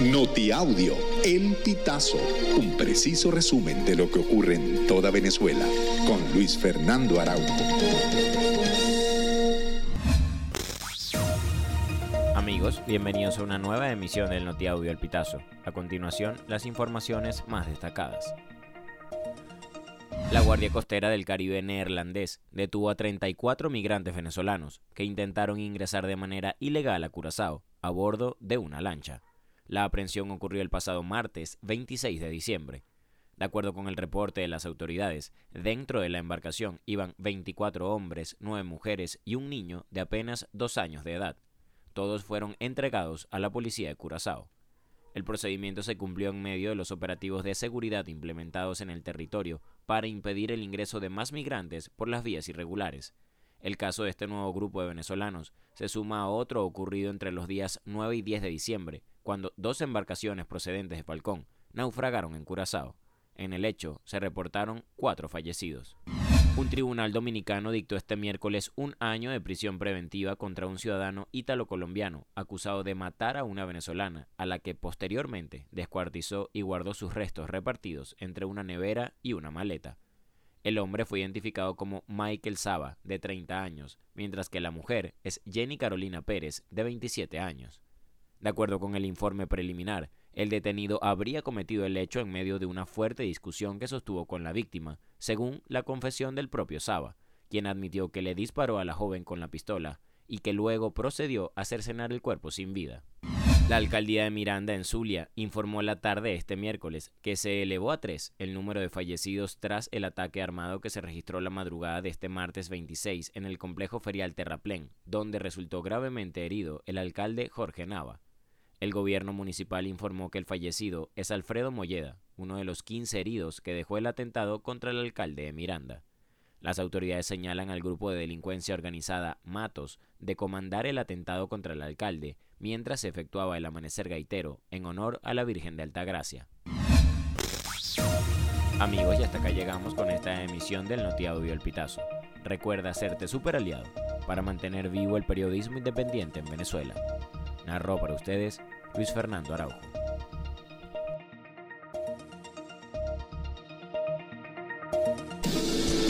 Notiaudio, El Pitazo, un preciso resumen de lo que ocurre en toda Venezuela, con Luis Fernando Araújo. Amigos, bienvenidos a una nueva emisión del Notiaudio El Pitazo. A continuación, las informaciones más destacadas. La Guardia Costera del Caribe neerlandés detuvo a 34 migrantes venezolanos que intentaron ingresar de manera ilegal a Curazao a bordo de una lancha. La aprehensión ocurrió el pasado martes 26 de diciembre. De acuerdo con el reporte de las autoridades, dentro de la embarcación iban 24 hombres, 9 mujeres y un niño de apenas dos años de edad. Todos fueron entregados a la policía de Curazao. El procedimiento se cumplió en medio de los operativos de seguridad implementados en el territorio para impedir el ingreso de más migrantes por las vías irregulares. El caso de este nuevo grupo de venezolanos se suma a otro ocurrido entre los días 9 y 10 de diciembre, cuando dos embarcaciones procedentes de Falcón naufragaron en Curazao. En el hecho se reportaron cuatro fallecidos. Un tribunal dominicano dictó este miércoles un año de prisión preventiva contra un ciudadano ítalo-colombiano acusado de matar a una venezolana, a la que posteriormente descuartizó y guardó sus restos repartidos entre una nevera y una maleta. El hombre fue identificado como Michael Saba, de 30 años, mientras que la mujer es Jenny Carolina Pérez, de 27 años. De acuerdo con el informe preliminar, el detenido habría cometido el hecho en medio de una fuerte discusión que sostuvo con la víctima, según la confesión del propio Saba, quien admitió que le disparó a la joven con la pistola y que luego procedió a cercenar el cuerpo sin vida. La alcaldía de Miranda en Zulia informó la tarde este miércoles que se elevó a tres el número de fallecidos tras el ataque armado que se registró la madrugada de este martes 26 en el complejo ferial Terraplén, donde resultó gravemente herido el alcalde Jorge Nava. El gobierno municipal informó que el fallecido es Alfredo Molleda, uno de los 15 heridos que dejó el atentado contra el alcalde de Miranda. Las autoridades señalan al grupo de delincuencia organizada Matos de comandar el atentado contra el alcalde mientras se efectuaba el amanecer gaitero en honor a la Virgen de Altagracia. Amigos, y hasta acá llegamos con esta emisión del Notiaudio El Pitazo. Recuerda hacerte super aliado para mantener vivo el periodismo independiente en Venezuela. Narró para ustedes Luis Fernando Araujo.